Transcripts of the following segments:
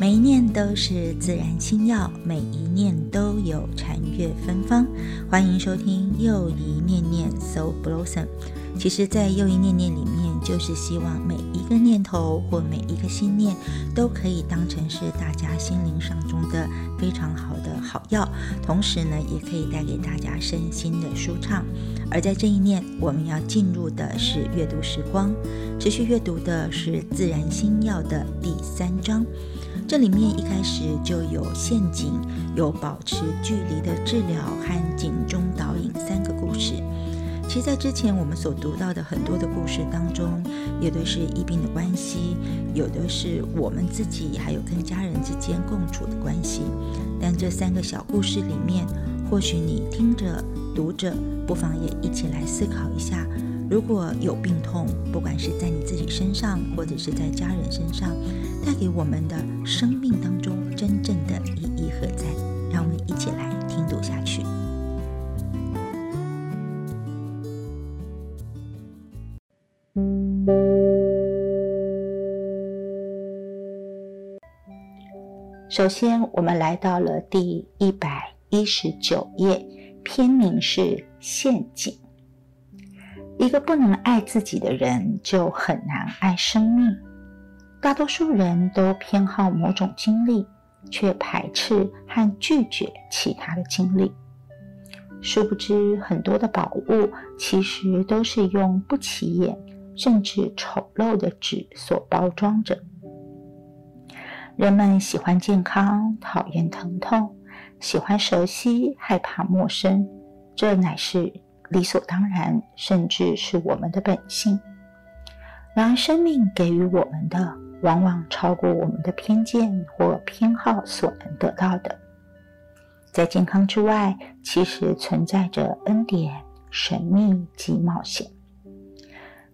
每一念都是自然心药，每一念都有禅悦芬芳。欢迎收听又一念念 So Blossom。其实，在又一念念里面，就是希望每一个念头或每一个心念，都可以当成是大家心灵上中的非常好的好药，同时呢，也可以带给大家身心的舒畅。而在这一念，我们要进入的是阅读时光，持续阅读的是《自然心药》的第三章。这里面一开始就有陷阱，有保持距离的治疗和警钟导引三个故事。其实，在之前我们所读到的很多的故事当中，有的是医病的关系，有的是我们自己还有跟家人之间共处的关系。但这三个小故事里面，或许你听着、读着，不妨也一起来思考一下。如果有病痛，不管是在你自己身上，或者是在家人身上，带给我们的生命当中真正的意义何在？让我们一起来听读下去。首先，我们来到了第一百一十九页，篇名是陷阱。一个不能爱自己的人，就很难爱生命。大多数人都偏好某种经历，却排斥和拒绝其他的经历。殊不知，很多的宝物其实都是用不起眼，甚至丑陋的纸所包装着。人们喜欢健康，讨厌疼痛；喜欢熟悉，害怕陌生。这乃是。理所当然，甚至是我们的本性。然而，生命给予我们的，往往超过我们的偏见或偏好所能得到的。在健康之外，其实存在着恩典、神秘及冒险。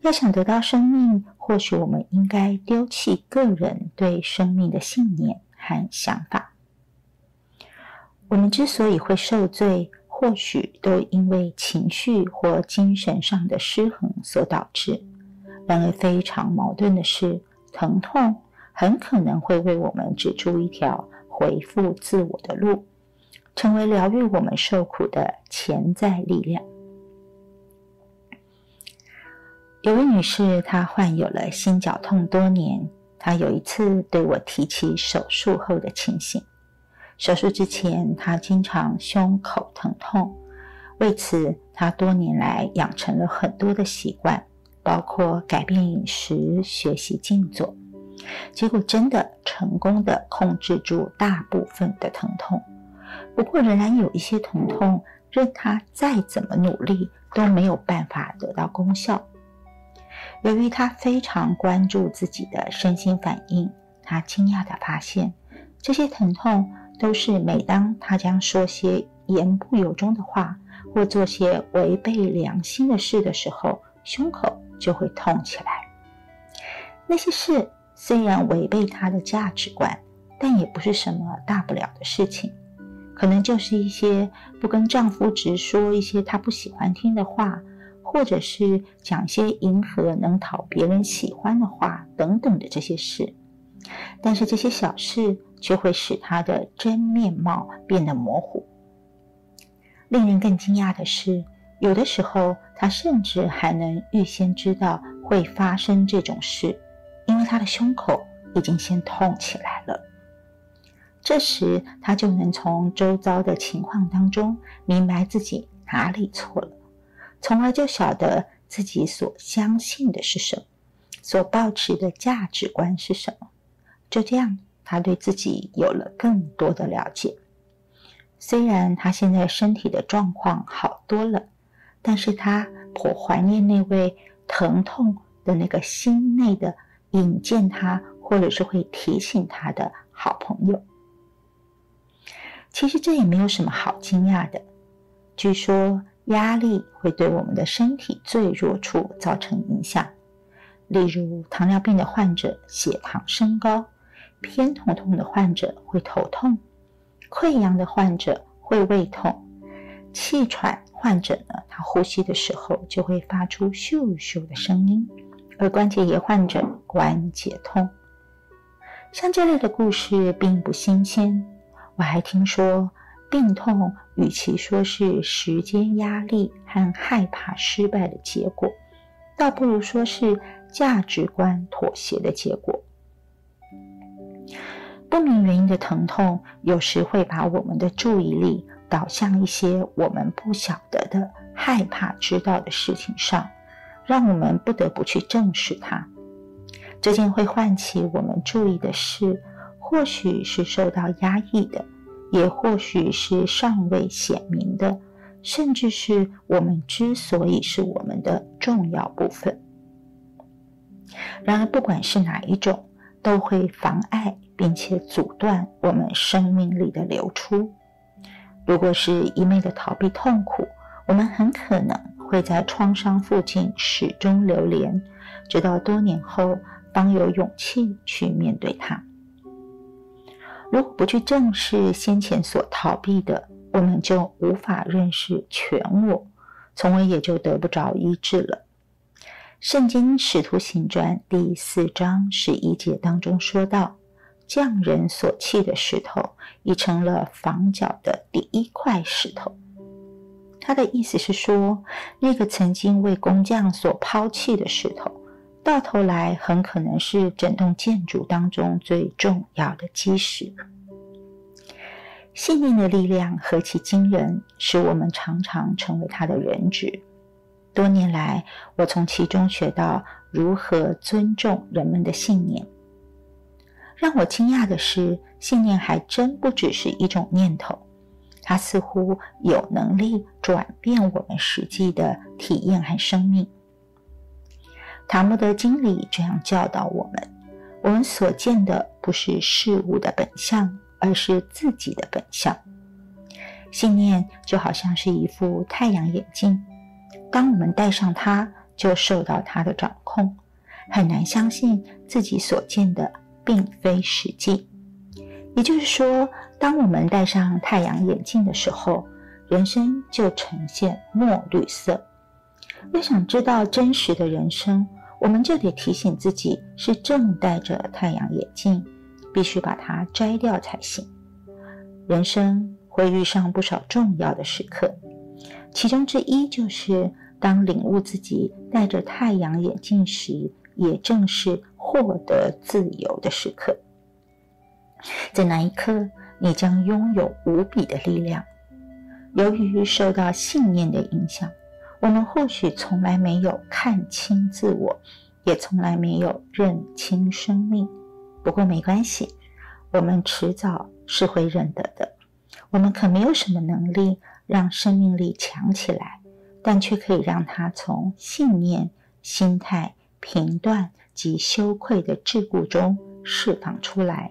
要想得到生命，或许我们应该丢弃个人对生命的信念和想法。我们之所以会受罪，或许都因为情绪或精神上的失衡所导致。然而，非常矛盾的是，疼痛很可能会为我们指出一条恢复自我的路，成为疗愈我们受苦的潜在力量。有位女士，她患有了心绞痛多年。她有一次对我提起手术后的情形。手术之前，她经常胸口疼痛，为此她多年来养成了很多的习惯，包括改变饮食、学习静坐。结果真的成功的控制住大部分的疼痛，不过仍然有一些疼痛，任他再怎么努力都没有办法得到功效。由于他非常关注自己的身心反应，他惊讶地发现这些疼痛。都是每当他将说些言不由衷的话，或做些违背良心的事的时候，胸口就会痛起来。那些事虽然违背他的价值观，但也不是什么大不了的事情，可能就是一些不跟丈夫直说一些他不喜欢听的话，或者是讲些迎合能讨别人喜欢的话等等的这些事。但是这些小事。却会使他的真面貌变得模糊。令人更惊讶的是，有的时候他甚至还能预先知道会发生这种事，因为他的胸口已经先痛起来了。这时，他就能从周遭的情况当中明白自己哪里错了，从而就晓得自己所相信的是什么，所抱持的价值观是什么。就这样。他对自己有了更多的了解。虽然他现在身体的状况好多了，但是他颇怀念那位疼痛的那个心内的引荐他，或者是会提醒他的好朋友。其实这也没有什么好惊讶的。据说压力会对我们的身体最弱处造成影响，例如糖尿病的患者血糖升高。偏头痛的患者会头痛，溃疡的患者会胃痛，气喘患者呢，他呼吸的时候就会发出咻咻的声音，而关节炎患者关节痛。像这类的故事并不新鲜。我还听说，病痛与其说是时间压力和害怕失败的结果，倒不如说是价值观妥协的结果。不明原因的疼痛，有时会把我们的注意力导向一些我们不晓得的、害怕知道的事情上，让我们不得不去正视它。这件会唤起我们注意的事，或许是受到压抑的，也或许是尚未显明的，甚至是我们之所以是我们的重要部分。然而，不管是哪一种，都会妨碍。并且阻断我们生命力的流出。如果是一昧的逃避痛苦，我们很可能会在创伤附近始终流连，直到多年后方有勇气去面对它。如果不去正视先前所逃避的，我们就无法认识全我，从而也就得不着医治了。圣经使徒行传第四章十一节当中说道。匠人所弃的石头，已成了房角的第一块石头。他的意思是说，那个曾经为工匠所抛弃的石头，到头来很可能是整栋建筑当中最重要的基石。信念的力量何其惊人，使我们常常成为他的人质。多年来，我从其中学到如何尊重人们的信念。让我惊讶的是，信念还真不只是一种念头，它似乎有能力转变我们实际的体验和生命。塔木德经理这样教导我们：我们所见的不是事物的本相，而是自己的本相。信念就好像是一副太阳眼镜，当我们戴上它，就受到它的掌控，很难相信自己所见的。并非实际，也就是说，当我们戴上太阳眼镜的时候，人生就呈现墨绿色。要想知道真实的人生，我们就得提醒自己是正戴着太阳眼镜，必须把它摘掉才行。人生会遇上不少重要的时刻，其中之一就是当领悟自己戴着太阳眼镜时，也正是。获得自由的时刻，在那一刻，你将拥有无比的力量。由于受到信念的影响，我们或许从来没有看清自我，也从来没有认清生命。不过没关系，我们迟早是会认得的。我们可没有什么能力让生命力强起来，但却可以让它从信念、心态、评断。及羞愧的桎梏中释放出来。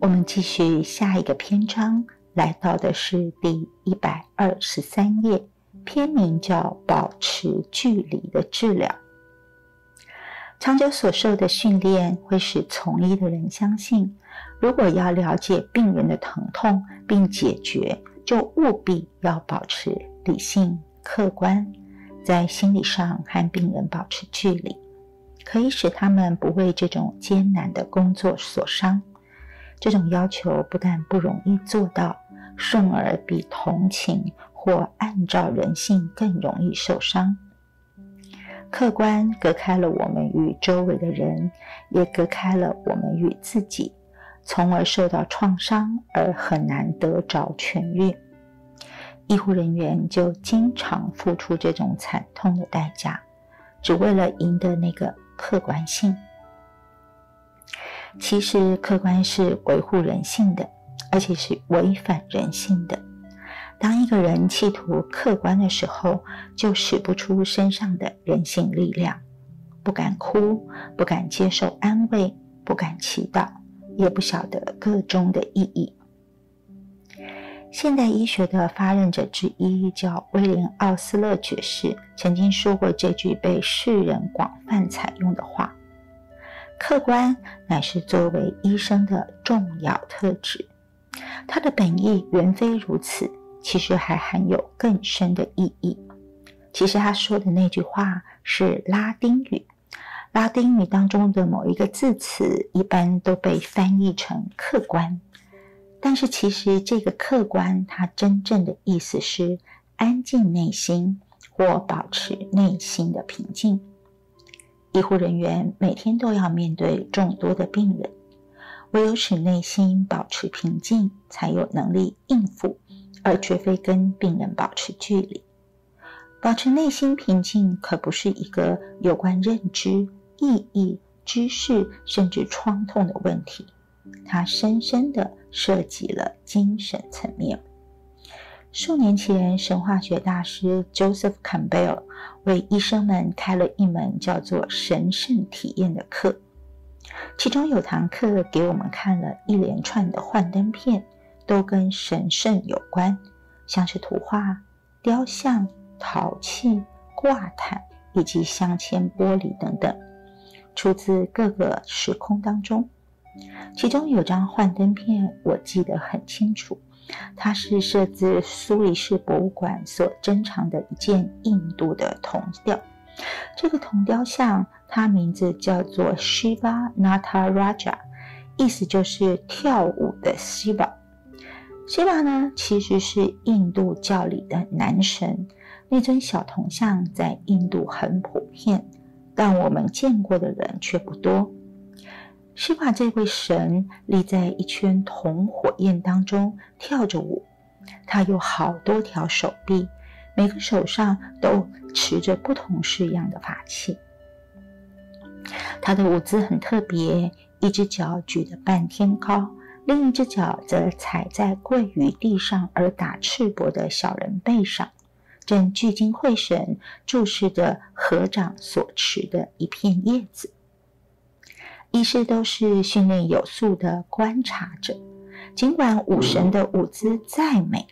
我们继续下一个篇章，来到的是第一百二十三页，篇名叫“保持距离的治疗”。长久所受的训练会使从医的人相信，如果要了解病人的疼痛并解决，就务必要保持理性、客观。在心理上和病人保持距离，可以使他们不为这种艰难的工作所伤。这种要求不但不容易做到，甚而比同情或按照人性更容易受伤。客观隔开了我们与周围的人，也隔开了我们与自己，从而受到创伤而很难得着痊愈。医护人员就经常付出这种惨痛的代价，只为了赢得那个客观性。其实，客观是维护人性的，而且是违反人性的。当一个人企图客观的时候，就使不出身上的人性力量，不敢哭，不敢接受安慰，不敢祈祷，也不晓得个中的意义。现代医学的发轫者之一叫威廉·奥斯勒爵士，曾经说过这句被世人广泛采用的话：“客观乃是作为医生的重要特质。”他的本意原非如此，其实还含有更深的意义。其实他说的那句话是拉丁语，拉丁语当中的某一个字词一般都被翻译成客观，但是其实这个客观它真正的意思是安静内心或保持内心的平静。医护人员每天都要面对众多的病人，唯有使内心保持平静，才有能力应付，而绝非跟病人保持距离。保持内心平静，可不是一个有关认知、意义、知识，甚至创痛的问题。它深深的涉及了精神层面。数年前，神话学大师 Joseph Campbell 为医生们开了一门叫做“神圣体验”的课，其中有堂课给我们看了一连串的幻灯片，都跟神圣有关，像是图画、雕像。陶器、挂毯以及镶嵌玻璃等等，出自各个时空当中。其中有张幻灯片，我记得很清楚，它是摄自苏黎世博物馆所珍藏的一件印度的铜雕。这个铜雕像，它名字叫做 Shiva Nataraja，意思就是跳舞的 Shiva。Shiva 呢，其实是印度教里的男神。那尊小铜像在印度很普遍，但我们见过的人却不多。是把这位神立在一圈铜火焰当中跳着舞，他有好多条手臂，每个手上都持着不同式样的法器。他的舞姿很特别，一只脚举得半天高，另一只脚则踩在跪于地上而打赤膊的小人背上。正聚精会神注视着合掌所持的一片叶子，医师都是训练有素的观察者。尽管武神的舞姿再美，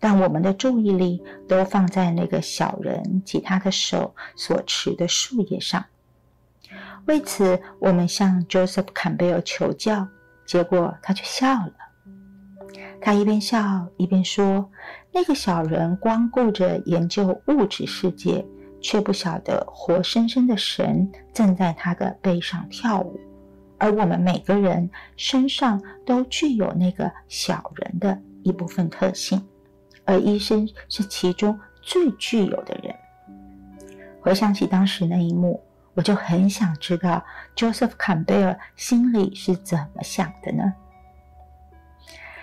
但我们的注意力都放在那个小人及他的手所持的树叶上。为此，我们向 Joseph Campbell 求教，结果他却笑了。他一边笑一边说。那个小人光顾着研究物质世界，却不晓得活生生的神正在他的背上跳舞，而我们每个人身上都具有那个小人的一部分特性，而医生是其中最具有的人。回想起当时那一幕，我就很想知道 Joseph Campbell 心里是怎么想的呢？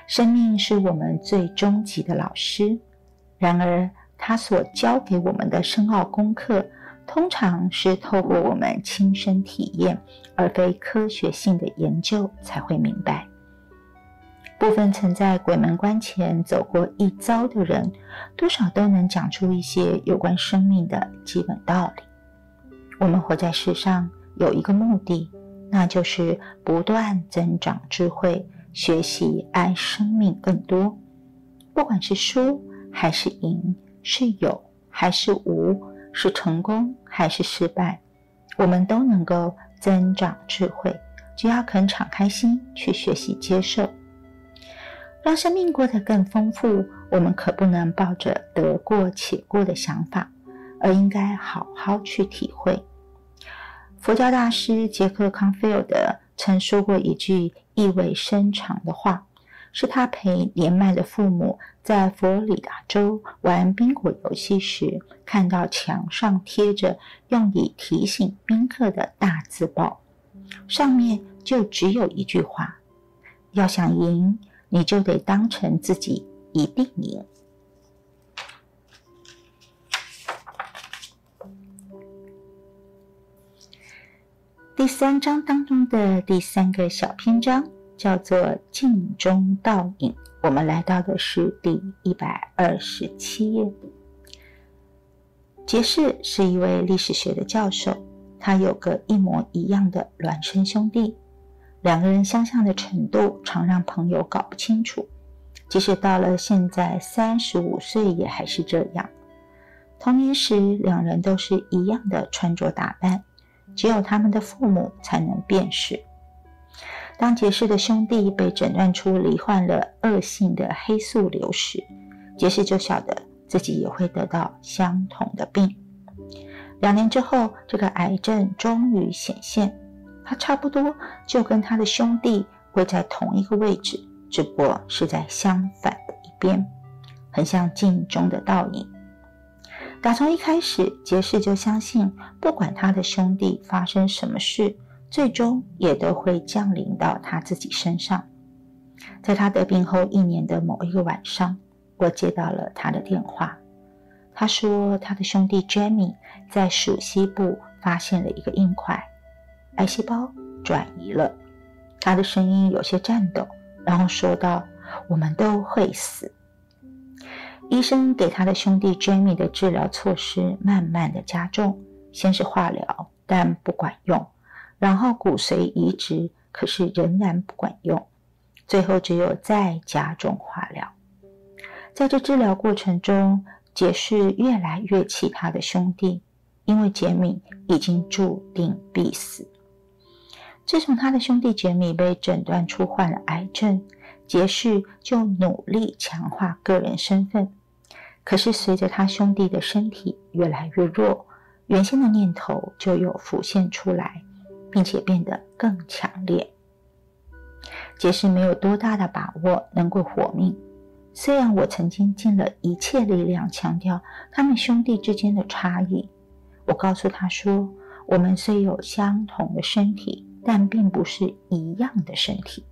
生命是我们最终极的老师，然而他所教给我们的深奥功课，通常是透过我们亲身体验，而非科学性的研究才会明白。部分曾在鬼门关前走过一遭的人，多少都能讲出一些有关生命的基本道理。我们活在世上有一个目的，那就是不断增长智慧。学习爱生命更多，不管是输还是赢，是有还是无，是成功还是失败，我们都能够增长智慧。只要肯敞开心去学习、接受，让生命过得更丰富，我们可不能抱着得过且过的想法，而应该好好去体会。佛教大师杰克康菲尔德曾说过一句。意味深长的话，是他陪年迈的父母在佛罗里达州玩宾果游戏时，看到墙上贴着用以提醒宾客的大字报，上面就只有一句话：要想赢，你就得当成自己一定赢。第三章当中的第三个小篇章叫做“镜中倒影”。我们来到的是第一百二十七页。杰士是一位历史学的教授，他有个一模一样的孪生兄弟，两个人相像的程度常让朋友搞不清楚。即使到了现在三十五岁，也还是这样。童年时，两人都是一样的穿着打扮。只有他们的父母才能辨识。当杰士的兄弟被诊断出罹患了恶性的黑素瘤时，杰士就晓得自己也会得到相同的病。两年之后，这个癌症终于显现，他差不多就跟他的兄弟会在同一个位置，只不过是在相反的一边，很像镜中的倒影。打从一开始，杰士就相信，不管他的兄弟发生什么事，最终也都会降临到他自己身上。在他得病后一年的某一个晚上，我接到了他的电话。他说，他的兄弟 Jamie 在属西部发现了一个硬块，癌细胞转移了。他的声音有些颤抖，然后说道：“我们都会死。”医生给他的兄弟 Jamie 的治疗措施慢慢的加重，先是化疗，但不管用；然后骨髓移植，可是仍然不管用；最后只有再加重化疗。在这治疗过程中，杰士越来越气他的兄弟，因为杰米已经注定必死。自从他的兄弟杰米被诊断出患了癌症，杰士就努力强化个人身份。可是，随着他兄弟的身体越来越弱，原先的念头就又浮现出来，并且变得更强烈。杰士没有多大的把握能够活命，虽然我曾经尽了一切力量强调他们兄弟之间的差异。我告诉他说：“我们虽有相同的身体，但并不是一样的身体，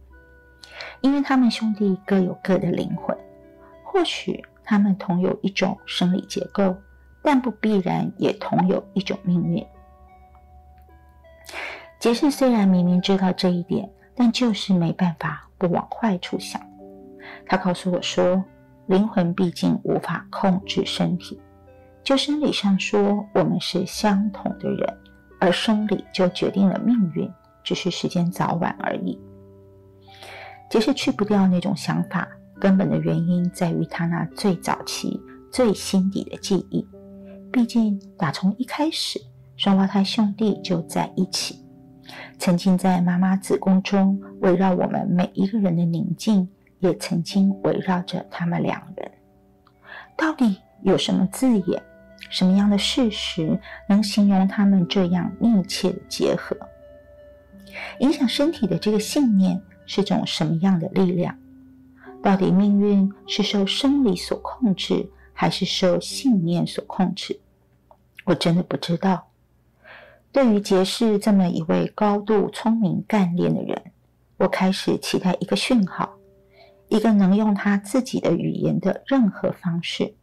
因为他们兄弟各有各的灵魂，或许。”他们同有一种生理结构，但不必然也同有一种命运。杰士虽然明明知道这一点，但就是没办法不往坏处想。他告诉我说：“灵魂毕竟无法控制身体，就生理上说，我们是相同的人，而生理就决定了命运，只是时间早晚而已。”杰士去不掉那种想法。根本的原因在于他那最早期、最心底的记忆。毕竟，打从一开始，双胞胎兄弟就在一起，曾经在妈妈子宫中围绕我们每一个人的宁静，也曾经围绕着他们两人。到底有什么字眼、什么样的事实，能形容他们这样密切的结合？影响身体的这个信念是种什么样的力量？到底命运是受生理所控制，还是受信念所控制？我真的不知道。对于杰士这么一位高度聪明干练的人，我开始期待一个讯号，一个能用他自己的语言的任何方式，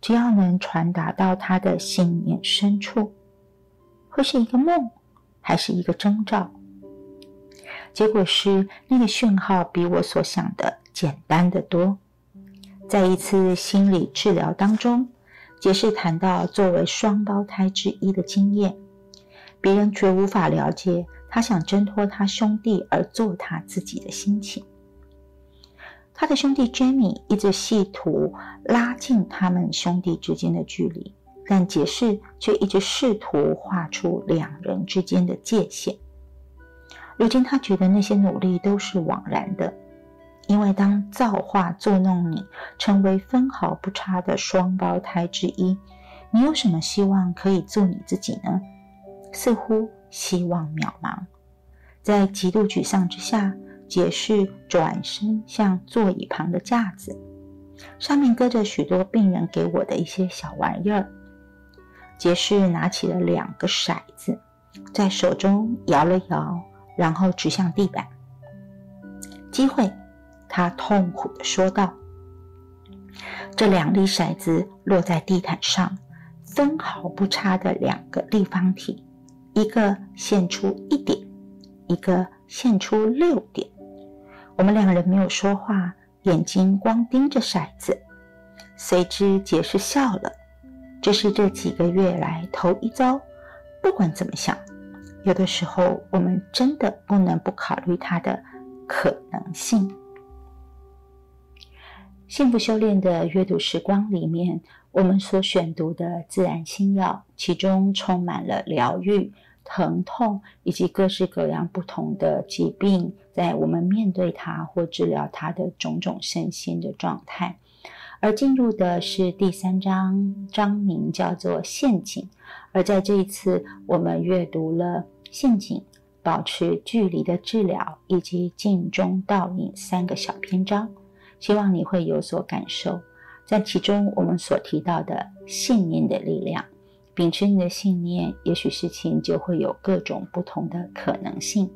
只要能传达到他的信念深处，会是一个梦，还是一个征兆？结果是，那个讯号比我所想的。简单的多。在一次心理治疗当中，杰士谈到作为双胞胎之一的经验，别人绝无法了解他想挣脱他兄弟而做他自己的心情。他的兄弟 Jamie 一直试图拉近他们兄弟之间的距离，但杰士却一直试图画出两人之间的界限。如今他觉得那些努力都是枉然的。因为当造化作弄你，成为分毫不差的双胞胎之一，你有什么希望可以做你自己呢？似乎希望渺茫。在极度沮丧之下，杰士转身向座椅旁的架子，上面搁着许多病人给我的一些小玩意儿。杰士拿起了两个骰子，在手中摇了摇，然后指向地板。机会。他痛苦地说道：“这两粒骰子落在地毯上，分毫不差的两个立方体，一个现出一点，一个现出六点。我们两人没有说话，眼睛光盯着骰子。随之，杰士笑了。这是这几个月来头一遭。不管怎么想，有的时候我们真的不能不考虑它的可能性。”幸福修炼的阅读时光里面，我们所选读的自然心药，其中充满了疗愈、疼痛以及各式各样不同的疾病，在我们面对它或治疗它的种种身心的状态。而进入的是第三章，章名叫做“陷阱”。而在这一次，我们阅读了“陷阱”、“保持距离的治疗”以及“镜中倒影”三个小篇章，希望你会有所感受。在其中，我们所提到的信念的力量，秉持你的信念，也许事情就会有各种不同的可能性。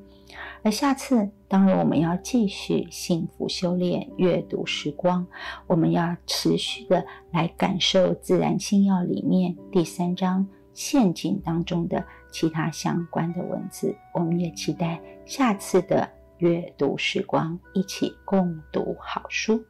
而下次，当然我们要继续幸福修炼、阅读时光，我们要持续的来感受《自然星耀》里面第三章陷阱当中的其他相关的文字。我们也期待下次的阅读时光，一起共读好书。